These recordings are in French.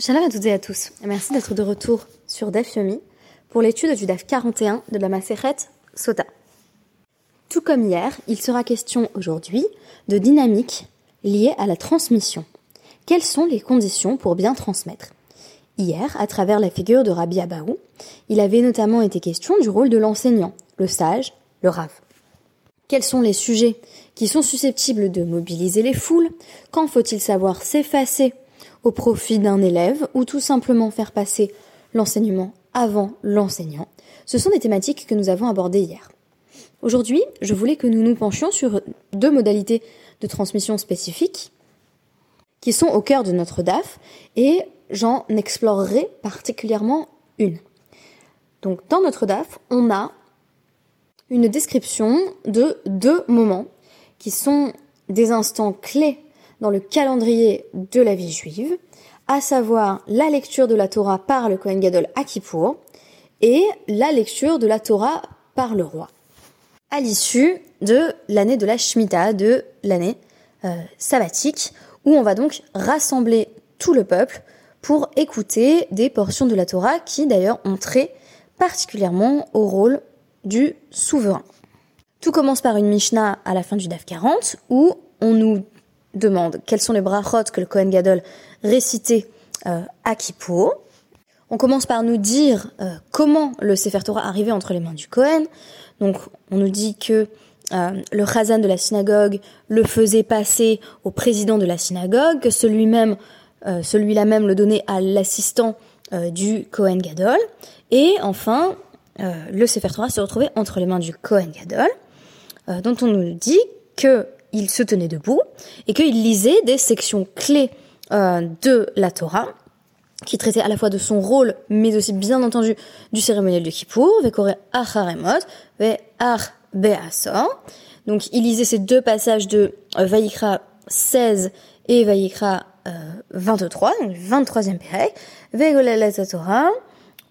Shalom à toutes et à tous. Merci d'être de retour sur DAF Yomi pour l'étude du DAF 41 de la Maseret Sota. Tout comme hier, il sera question aujourd'hui de dynamique liée à la transmission. Quelles sont les conditions pour bien transmettre? Hier, à travers la figure de Rabbi Abaou, il avait notamment été question du rôle de l'enseignant, le sage, le rave. Quels sont les sujets qui sont susceptibles de mobiliser les foules? Quand faut-il savoir s'effacer au profit d'un élève ou tout simplement faire passer l'enseignement avant l'enseignant. Ce sont des thématiques que nous avons abordées hier. Aujourd'hui, je voulais que nous nous penchions sur deux modalités de transmission spécifiques qui sont au cœur de notre DAF et j'en explorerai particulièrement une. Donc dans notre DAF, on a une description de deux moments qui sont des instants clés dans le calendrier de la vie juive, à savoir la lecture de la Torah par le Kohen Gadol à Kippour et la lecture de la Torah par le roi. À l'issue de l'année de la Shemitah, de l'année euh, sabbatique, où on va donc rassembler tout le peuple pour écouter des portions de la Torah qui d'ailleurs ont trait particulièrement au rôle du souverain. Tout commence par une Mishnah à la fin du DAF 40 où on nous demande quels sont les brachot que le Kohen Gadol récitait euh, à Kippour. On commence par nous dire euh, comment le Sefer Torah arrivait entre les mains du Kohen. Donc on nous dit que euh, le Chazan de la synagogue le faisait passer au président de la synagogue, que celui-même, celui-là même le donnait à l'assistant du Kohen Gadol. Et enfin, le Sefer Torah se retrouvait entre les mains du Kohen Gadol, dont on nous dit que il se tenait debout et qu'il lisait des sections clés euh, de la Torah qui traitaient à la fois de son rôle, mais aussi bien entendu du cérémonial de Kippour, Vekore Acharemot, Ve Ach Be'asor. Donc il lisait ces deux passages de Vayikra 16 et Vayikra euh, 23, donc 23e Pérec, Vegolelet Torah,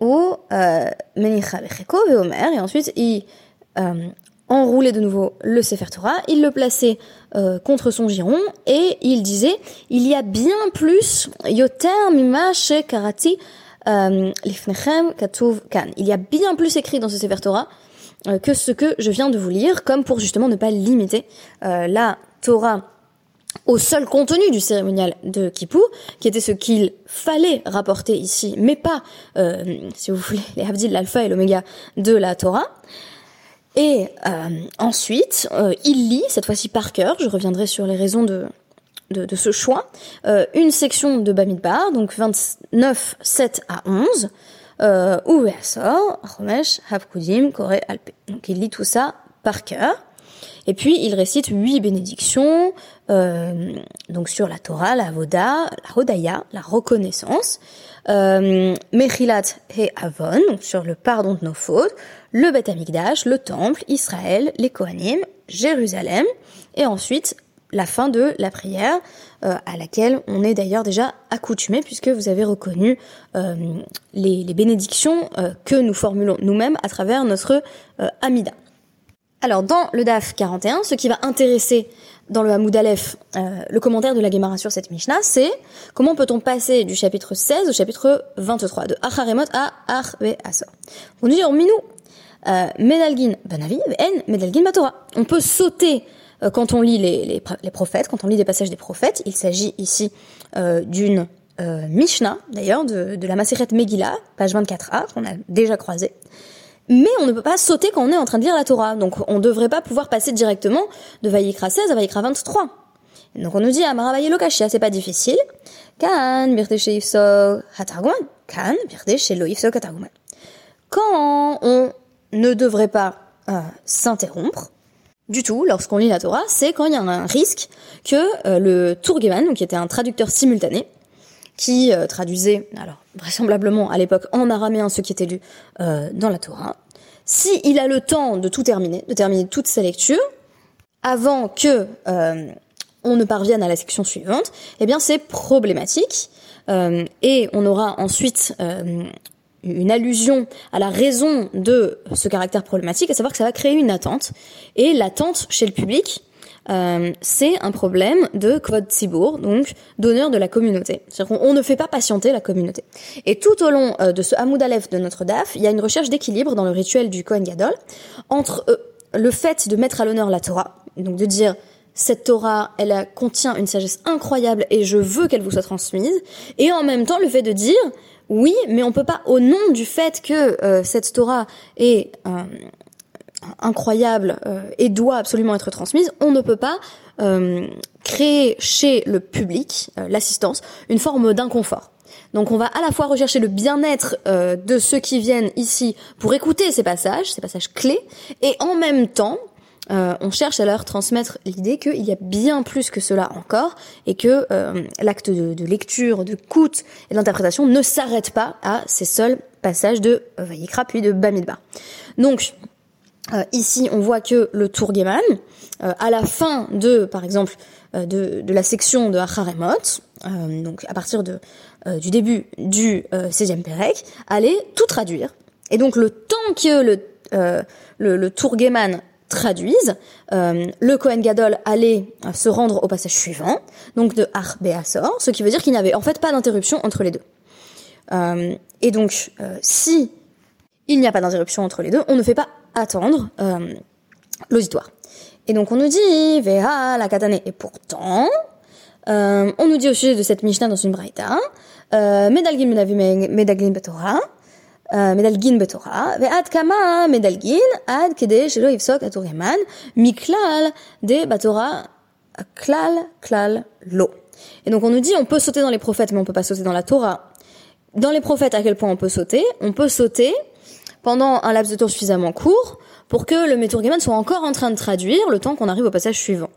ou euh, Menicha Becheko, Veomer, et ensuite il euh, enroulait de nouveau le Sefer Torah, il le plaçait euh, contre son giron et il disait il y a bien plus yoter mima karati euh, lifnechem katuv kan. Il y a bien plus écrit dans ce Sefer Torah euh, que ce que je viens de vous lire, comme pour justement ne pas limiter la Torah au seul contenu du cérémonial de Kippour, qui était ce qu'il fallait rapporter ici, mais pas, si vous voulez, les Havdil, l'alpha et l'oméga de la Torah. Et euh, ensuite, euh, il lit, cette fois-ci par cœur, je reviendrai sur les raisons de, de, ce choix, euh, une section de Bamidbar, donc 29, 7 à 11, euh, sort Romesh, Hapkudim, Koré, Alpé. Donc il lit tout ça par cœur. Et puis il récite huit bénédictions, euh, donc sur la Torah, la Voda, la Hodaya, la reconnaissance, euh, Mechilat et Avon, donc sur le pardon de nos fautes, le Beth Amikdash, le Temple, Israël, les Kohanim, Jérusalem, et ensuite la fin de la prière, euh, à laquelle on est d'ailleurs déjà accoutumé, puisque vous avez reconnu euh, les, bénédictions que nous formulons nous-mêmes à travers notre Amida. Alors dans le DAF 41, ce qui va intéresser dans le Hamoud Aleph le commentaire de la Gemara sur cette Mishnah, c'est comment peut-on passer du chapitre 16 au chapitre 23, de Acharemot à Arve. On dit en minou, euh, Medalgin Banavi, En Medalgin Batora. On peut sauter euh, quand on lit les, les, les, prophètes, quand on lit des passages des prophètes. Il s'agit ici euh, d'une euh, Mishnah, d'ailleurs, de, de, la Maseret Megillah, page 24a, qu'on a déjà croisé. Mais on ne peut pas sauter quand on est en train de lire la Torah. Donc on ne devrait pas pouvoir passer directement de Vayikra 16 à Vayikra 23. donc on nous dit Amara Lokashia, c'est pas difficile. Kan. Kan. Quand on ne devrait pas euh, s'interrompre du tout lorsqu'on lit la Torah, c'est quand il y a un risque que euh, le Tourgeman, qui était un traducteur simultané, qui euh, traduisait, alors vraisemblablement à l'époque en araméen ce qui était lu dans la Torah, si il a le temps de tout terminer, de terminer toute sa lecture, avant que on ne parvienne à la section suivante, eh bien c'est problématique. et on aura ensuite une allusion à la raison de ce caractère problématique, à savoir que ça va créer une attente. Et l'attente chez le public euh, c'est un problème de kvod tzibur, donc d'honneur de la communauté. C'est-à-dire qu'on ne fait pas patienter la communauté. Et tout au long euh, de ce Hamoud Aleph de notre DAF, il y a une recherche d'équilibre dans le rituel du Kohen Gadol entre euh, le fait de mettre à l'honneur la Torah, donc de dire cette Torah, elle contient une sagesse incroyable et je veux qu'elle vous soit transmise, et en même temps le fait de dire oui, mais on peut pas, au nom du fait que cette Torah est euh, incroyable euh, et doit absolument être transmise, on ne peut pas créer chez le public, l'assistance, une forme d'inconfort. Donc on va à la fois rechercher le bien-être de ceux qui viennent ici pour écouter ces passages, ces passages clés, et en même temps euh, on cherche à leur transmettre l'idée qu'il y a bien plus que cela encore et que euh, l'acte de, lecture, de coûte et d'interprétation ne s'arrête pas à ces seuls passages de Vayikra puis de Bamidbar. Donc euh, ici, on voit que le Tour à la fin de, par exemple, de, la section de Acharemot, donc à partir de, du début du 16e Pérec, allait tout traduire. Et donc le temps que le, le, le traduisent, euh, le Kohen Gadol allait euh, se rendre au passage suivant, donc de Ar Beasor, ce qui veut dire qu'il n'y avait en fait pas d'interruption entre les deux. Euh, et donc, si il n'y a pas d'interruption entre les deux, on ne fait pas attendre l'auditoire. Et donc on nous dit, Veha la katane. Et pourtant, on nous dit au sujet de cette Mishnah dans une Braïta, Medalgin Medalgin Betorah, מדלגין בתורה, ועד כמה מדלגין? עד כדי שלא יפסוק התורגמן מכלל de בתורה klal klal lo. Et donc on nous dit on peut sauter dans les prophètes mais on peut pas sauter dans la Torah. Dans les prophètes à quel point on peut sauter On peut sauter pendant un laps de temps suffisamment court pour que le Meturgeman soit encore en train de traduire le temps qu'on arrive au passage suivant.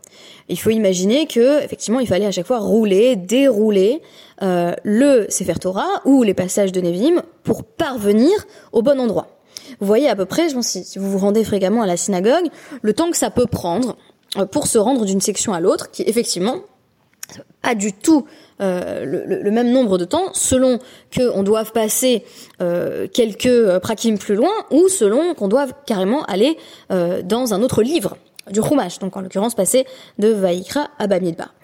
Il faut imaginer que effectivement il fallait à chaque fois rouler, dérouler euh, le Sefer Torah ou les passages de Nevim pour parvenir au bon endroit. Vous voyez à peu près, je pense, si vous vous rendez fréquemment à la synagogue, le temps que ça peut prendre euh, pour se rendre d'une section à l'autre, qui effectivement pas du tout euh, le, même nombre de temps selon qu'on doive passer euh, quelques euh, prakim plus loin ou selon qu'on doive carrément aller dans un autre livre du Chumash, donc en l'occurrence passer de Vaikra à Bamidbar.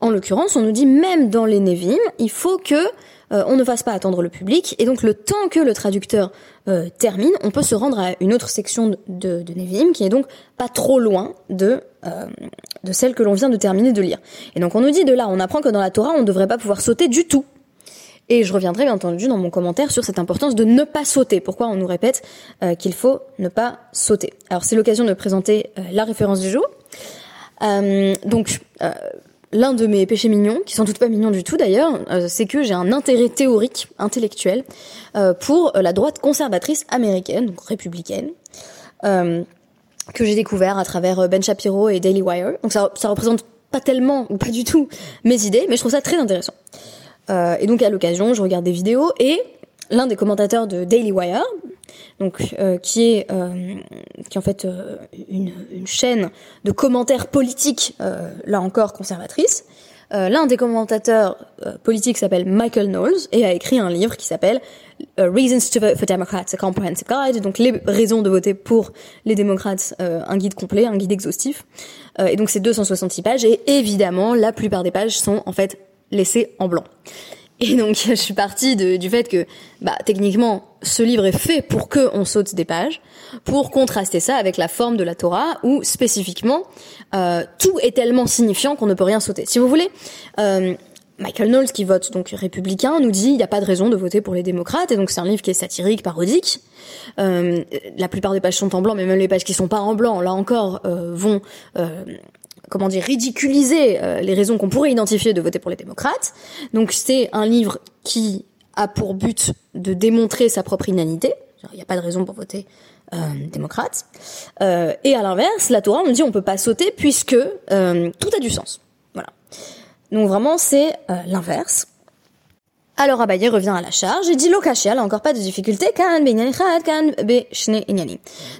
En l'occurrence, on nous dit même dans les Nevim, il faut que euh, on ne fasse pas attendre le public, et donc le temps que le traducteur euh, termine, on peut se rendre à une autre section de, de, Nevim, qui est donc pas trop loin de, euh, de celle que l'on vient de terminer de lire. Et donc on nous dit de là, on apprend que dans la Torah, on ne devrait pas pouvoir sauter du tout. Et je reviendrai bien entendu dans mon commentaire sur cette importance de ne pas sauter. Pourquoi on nous répète qu'il faut ne pas sauter? Alors c'est l'occasion de présenter la référence du jour. donc l'un de mes péchés mignons, qui sont toutes pas mignons du tout d'ailleurs, euh, c'est que j'ai un intérêt théorique, intellectuel, euh, pour la droite conservatrice américaine, donc républicaine, euh, que j'ai découvert à travers Ben Shapiro et Daily Wire. Donc ça, ça représente pas tellement, ou pas du tout, mes idées, mais je trouve ça très intéressant. et donc à l'occasion, je regarde des vidéos et l'un des commentateurs de Daily Wire, donc euh, qui est euh, qui est en fait euh, une, une, chaîne de commentaires politiques, là encore conservatrice. L'un des commentateurs politiques s'appelle Michael Knowles et a écrit un livre qui s'appelle Reasons to Vote for Democrats, a Comprehensive Guide, donc les raisons de voter pour les démocrates, un guide complet, un guide exhaustif. et donc c'est 266 pages et évidemment la plupart des pages sont en fait laissées en blanc. Et donc je suis partie du fait que bah techniquement ce livre est fait pour que on saute des pages, pour contraster ça avec la forme de la Torah où spécifiquement euh, tout est tellement signifiant qu'on ne peut rien sauter. Si vous voulez, euh, Michael Knowles qui vote donc républicain nous dit il n'y a pas de raison de voter pour les démocrates et donc c'est un livre qui est satirique, parodique. Euh, la plupart des pages sont en blanc, mais même les pages qui sont pas en blanc, là encore, euh, vont euh, comment dire, ridiculiser euh, les raisons qu'on pourrait identifier de voter pour les démocrates. Donc c'est un livre qui a pour but de démontrer sa propre inanité. Il n'y a pas de raison pour voter euh, démocrate. Euh, et à l'inverse, la Torah, on dit on peut pas sauter puisque euh, tout a du sens. Voilà. Donc vraiment, c'est l'inverse. Alors Abaye revient à la charge et dit Lokaché, elle encore pas de difficulté.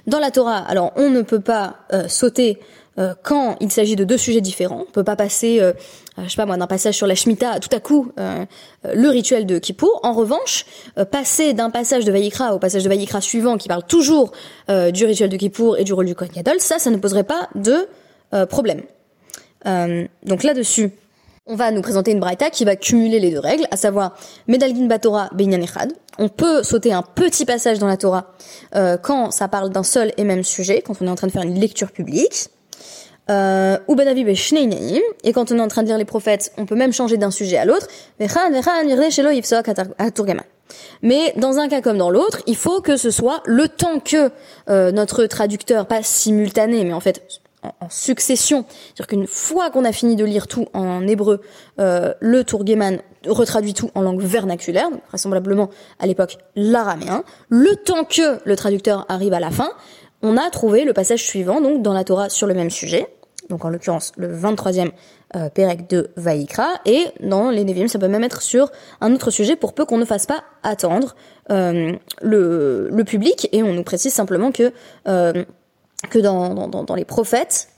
Dans la Torah, alors on ne peut pas sauter euh, quand il s'agit de deux sujets différents. On peut pas passer, euh, euh, je sais pas moi, d'un passage sur la Shemitah tout à coup le rituel de Kippour. En revanche, passer d'un passage de Vayikra au passage de Vayikra suivant qui parle toujours du rituel de Kippour et du rôle du Kohen Gadol, ça, ça ne poserait pas de problème. donc là-dessus, on va nous présenter une braïta qui va cumuler les deux règles, à savoir Medalgin Batora Benyan Echad. On peut sauter un petit passage dans la Torah euh, quand ça parle d'un seul et même sujet, quand on est en train de faire une lecture publique. Euh, ben et quand on est en train de lire les prophètes, on peut même changer d'un sujet à l'autre. Mais dans un cas comme dans l'autre, il faut que ce soit le temps que euh, notre traducteur, pas simultané, mais en fait en, succession. C'est-à-dire qu'une fois qu'on a fini de lire tout en hébreu, euh, le Tourgueman retraduit tout en langue vernaculaire, donc vraisemblablement à l'époque l'araméen. Le temps que le traducteur arrive à la fin, on a trouvé le passage suivant, donc dans la Torah sur le même sujet, donc en l'occurrence le 23e euh, Pérec de Vaïkra, et dans les Nevi'im, ça peut même être sur un autre sujet pour peu qu'on ne fasse pas attendre euh, le, le, public, et on nous précise simplement que euh, que dans, dans, dans, les prophètes,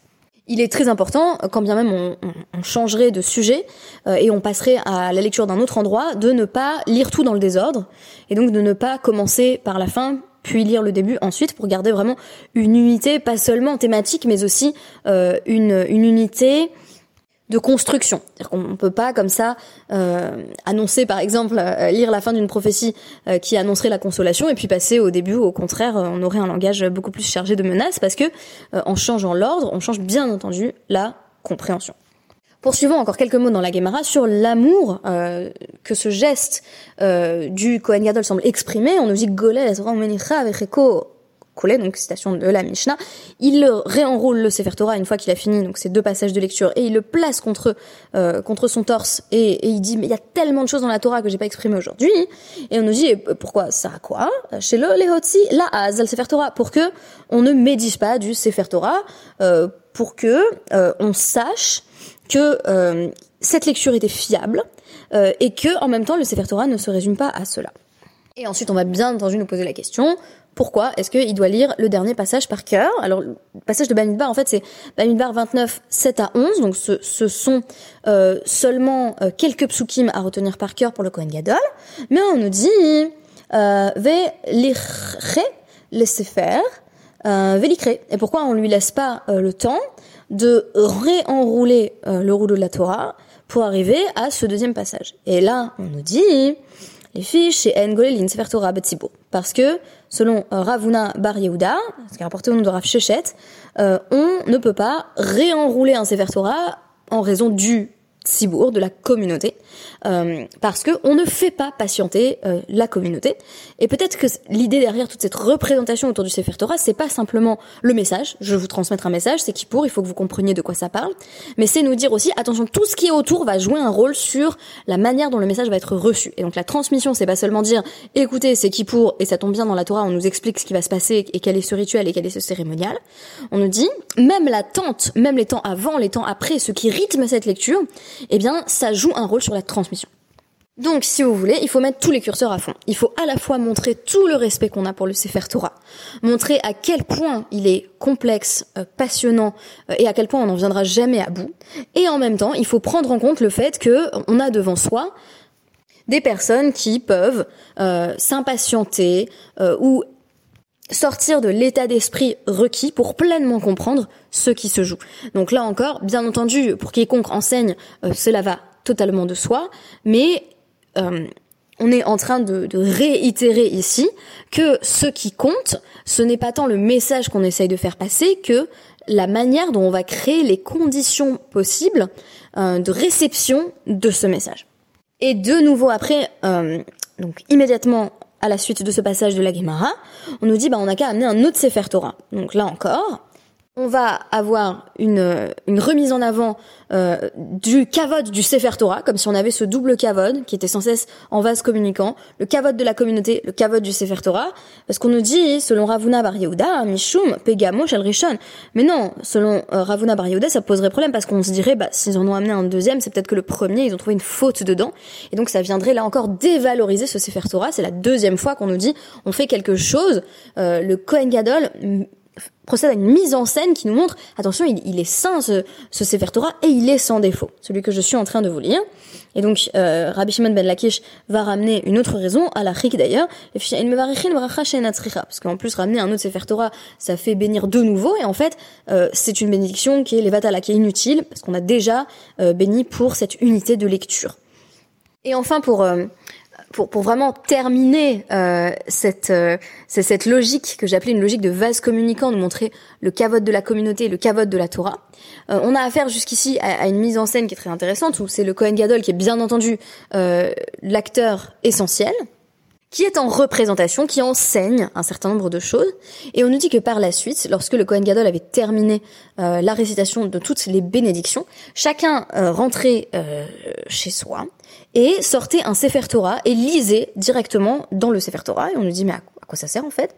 il est très important, quand bien même on, on, changerait de sujet euh, et on passerait à la lecture d'un autre endroit, de ne pas lire tout dans le désordre et donc de ne pas commencer par la fin puis lire le début ensuite pour garder vraiment une unité, pas seulement thématique, mais aussi euh, une, une unité de construction. C'est-à-dire qu'on ne peut pas comme ça euh, annoncer, par exemple, euh, lire la fin d'une prophétie qui annoncerait la consolation et puis passer au début, au contraire, on aurait un langage beaucoup plus chargé de menaces parce que en changeant l'ordre, on change bien entendu la compréhension. Poursuivons encore quelques mots dans la Gemara sur l'amour que ce geste du Kohen Gadol semble exprimer. On nous dit Golel donc citation de la Mishnah, il réenroule le Sefer Torah une fois qu'il a fini donc ces deux passages de lecture et il le place contre euh, contre son torse et, il dit mais il y a tellement de choses dans la Torah que j'ai pas exprimé aujourd'hui et on nous dit pourquoi ça a quoi chez le lehotzi la Sefer Torah pour que on ne médite pas du Sefer Torah euh, pour que euh, on sache que cette lecture était fiable et que en même temps le Sefer Torah ne se résume pas à cela. Et ensuite, on va bien entendu nous poser la question, pourquoi est-ce qu'il doit lire le dernier passage par cœur? Alors, le passage de Bamidbar, en fait, c'est Bamidbar 29, 7 à 11. Donc, ce, ce sont euh, seulement euh, quelques psukim à retenir par cœur pour le Kohen Gadol. Mais on nous dit euh, Ve lichre, laissez euh, Et pourquoi on lui laisse pas euh, le temps de réenrouler le rouleau de la Torah pour arriver à ce deuxième passage? Et là, on nous dit les fiches chez En Sefer Torah Parce que, selon euh, Ravuna Bar Yehuda, ce qui est rapporté au nom de Rav Shechet, euh, on ne peut pas réenrouler un Sefer Torah en raison du Tzibour, de la communauté, euh, parce que on ne fait pas patienter euh, la communauté. Et peut-être que l'idée derrière toute cette représentation autour du Sefer Torah, c'est pas simplement le message, je vais vous transmettre un message, c'est qui pour, il faut que vous compreniez de quoi ça parle, mais c'est nous dire aussi, attention, tout ce qui est autour va jouer un rôle sur la manière dont le message va être reçu. Et donc la transmission, c'est pas seulement dire, écoutez, c'est qui pour, et ça tombe bien dans la Torah, on nous explique ce qui va se passer et quel est ce rituel et quel est ce cérémonial. On nous dit, même l'attente, même les temps avant, les temps après, ce qui rythme cette lecture, eh bien, ça joue un rôle sur la transmission. Donc, si vous voulez, il faut mettre tous les curseurs à fond. Il faut à la fois montrer tout le respect qu'on a pour le Sefer Torah, montrer à quel point il est complexe, euh, passionnant, euh, et à quel point on n'en viendra jamais à bout. Et en même temps, il faut prendre en compte le fait que on a devant soi des personnes qui peuvent euh, s'impatienter ou sortir de l'état d'esprit requis pour pleinement comprendre ce qui se joue. Donc là encore, bien entendu, pour quiconque enseigne, cela va totalement de soi, mais euh, on est en train de, réitérer ici que ce qui compte, ce n'est pas tant le message qu'on essaye de faire passer que la manière dont on va créer les conditions possibles euh, de réception de ce message. Et de nouveau après, donc immédiatement à la suite de ce passage de la Gemara, on nous dit bah on n'a qu'à amener un autre Sefer Torah. Donc là encore, on va avoir une, une remise en avant euh, du kavod du Sefer Torah, comme si on avait ce double kavod qui était sans cesse en vase communicant, le kavod de la communauté, le kavod du Sefer Torah, parce qu'on nous dit, selon Ravuna Bar Yehuda, Mishum, Pegamo, Shel Rishon. Mais non, selon euh, Ravuna Bar Yehuda, ça poserait problème parce qu'on se dirait, bah, s'ils en ont amené un deuxième, c'est peut-être que le premier, ils ont trouvé une faute dedans. Et donc ça viendrait là encore dévaloriser ce Sefer Torah. C'est la deuxième fois qu'on nous dit, on fait quelque chose, euh, le Kohen Gadol procède à une mise en scène qui nous montre, attention, il, est saint ce, ce Sefer Torah et il est sans défaut, celui que je suis en train de vous lire. Et donc euh, Rabbi Shimon ben Lakish va ramener une autre raison, à la chik d'ailleurs, parce qu'en plus ramener un autre Sefer Torah, ça fait bénir de nouveau, et en fait euh, c'est une bénédiction qui est levatala, qui est inutile, parce qu'on a déjà euh, béni pour cette unité de lecture. Et enfin pour euh, pour, pour vraiment terminer euh, cette, euh, cette logique que j'appelais une logique de vase communicant, de montrer le cavote de la communauté et le cavote de la Torah, euh, on a affaire jusqu'ici à, une mise en scène qui est très intéressante, où c'est le Kohen Gadol qui est bien entendu euh, l'acteur essentiel, qui est en représentation, qui enseigne un certain nombre de choses. Et on nous dit que par la suite, lorsque le Kohen Gadol avait terminé euh, la récitation de toutes les bénédictions, chacun euh, rentrait euh, chez soi et sortait un Sefer Torah et lisait directement dans le Sefer Torah. Et on nous dit, mais à quoi ça sert en fait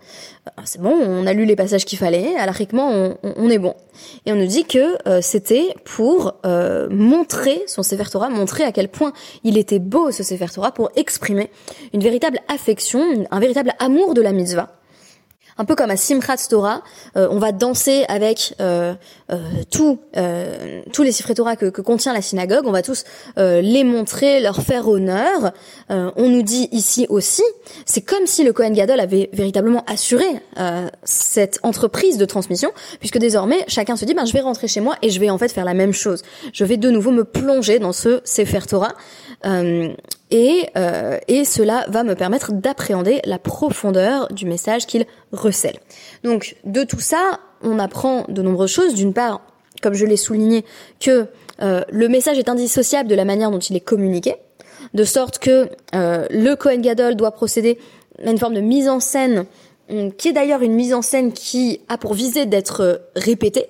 euh, C'est bon, on a lu les passages qu'il fallait, alariquement on, on, est bon. Et on nous dit que euh, c'était pour euh, montrer son Sefer Torah, montrer à quel point il était beau ce Sefer Torah, pour exprimer une véritable affection, un véritable amour de la mitzvah un peu comme à Simchat Torah, euh, on va danser avec euh, euh, tout, tous les Sifrei Torah que, que, contient la synagogue, on va tous les montrer, leur faire honneur. on nous dit ici aussi, c'est comme si le Kohen Gadol avait véritablement assuré cette entreprise de transmission, puisque désormais chacun se dit, ben je vais rentrer chez moi et je vais en fait faire la même chose. Je vais de nouveau me plonger dans ce Sefer Torah. Et, euh, et cela va me permettre d'appréhender la profondeur du message qu'il recèle. Donc de tout ça, on apprend de nombreuses choses. D'une part, comme je l'ai souligné, que euh, le message est indissociable de la manière dont il est communiqué, de sorte que euh, le Kohen Gadol doit procéder à une forme de mise en scène, hum, qui est d'ailleurs une mise en scène qui a pour visée d'être répétée.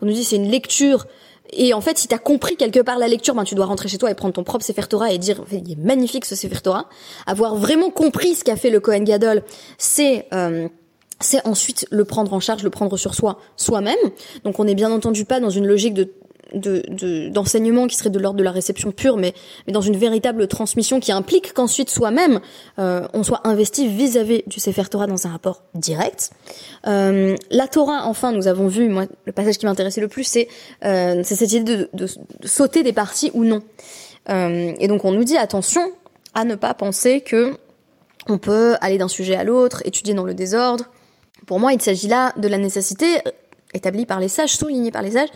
On nous dit c'est une lecture et en fait, si tu as compris quelque part la lecture, ben, tu dois rentrer chez toi et prendre ton propre Sefer Torah et dire, il est magnifique ce Sefer Torah. Avoir vraiment compris ce qu'a fait le Kohen Gadol, c'est... Euh, c'est ensuite le prendre en charge, le prendre sur soi soi-même. Donc on n'est bien entendu pas dans une logique de d'enseignement qui serait de l'ordre de la réception pure, mais, mais dans une véritable transmission qui implique qu'ensuite soi-même euh, on soit investi vis-à-vis du Sefer Torah dans un rapport direct. Euh, la Torah, enfin, nous avons vu, moi, le passage qui m'intéressait le plus, c'est euh, cette idée de, de, de, sauter des parties ou non. Euh, et donc on nous dit attention à ne pas penser que on peut aller d'un sujet à l'autre, étudier dans le désordre. Pour moi, il s'agit là de la nécessité établie par les sages, soulignée par les sages, euh,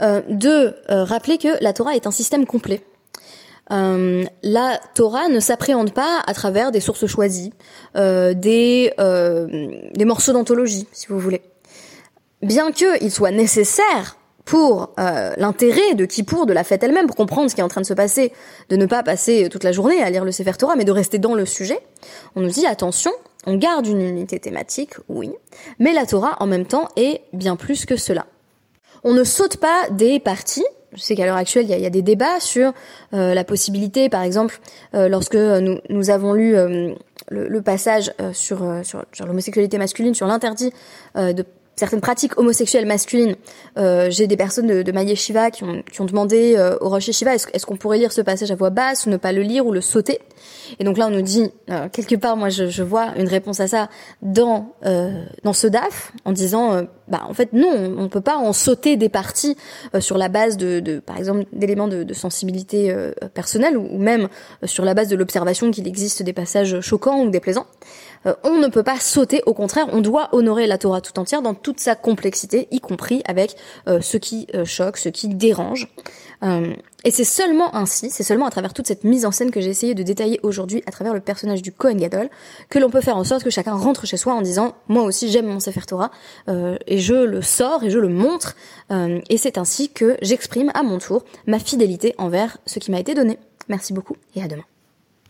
de euh, rappeler que la Torah est un système complet. Euh, la Torah ne s'appréhende pas à travers des sources choisies, euh, des, euh, morceaux d'anthologie, si vous voulez. Bien qu'il soit nécessaire pour euh, l'intérêt de Kippour, de la fête elle-même, pour comprendre ce qui est en train de se passer, de ne pas passer toute la journée à lire le Sefer Torah, mais de rester dans le sujet, on nous dit attention, on garde une unité thématique, oui, mais la Torah en même temps est bien plus que cela. On ne saute pas des parties. Je sais qu'à l'heure actuelle, il y a, des débats sur euh, la possibilité, par exemple, euh, lorsque nous, avons lu euh, le, passage sur l'homosexualité masculine, sur l'interdit de certaines pratiques homosexuelles masculines. Euh, J'ai des personnes de, de Maïe Shiva qui ont, qui ont demandé euh, au Rocher Shiva est-ce qu'on pourrait lire ce passage à voix basse ou ne pas le lire ou le sauter? Et donc là, on nous dit euh, quelque part, moi, je, je, vois une réponse à ça dans euh, dans ce DAF en disant, euh, bah en fait non, on ne peut pas en sauter des parties sur la base de, de par exemple d'éléments de, de, sensibilité personnelle ou, ou même sur la base de l'observation qu'il existe des passages choquants ou déplaisants. Euh, on ne peut pas sauter, au contraire, on doit honorer la Torah tout entière dans toute sa complexité, y compris avec euh, ce qui euh, choque, ce qui dérange. et c'est seulement ainsi, c'est seulement à travers toute cette mise en scène que j'ai essayé de détailler aujourd'hui à travers le personnage du Kohen Gadol, que l'on peut faire en sorte que chacun rentre chez soi en disant moi aussi j'aime mon Sefer Torah et je le sors et je le montre et c'est ainsi que j'exprime à mon tour ma fidélité envers ce qui m'a été donné. Merci beaucoup et à demain.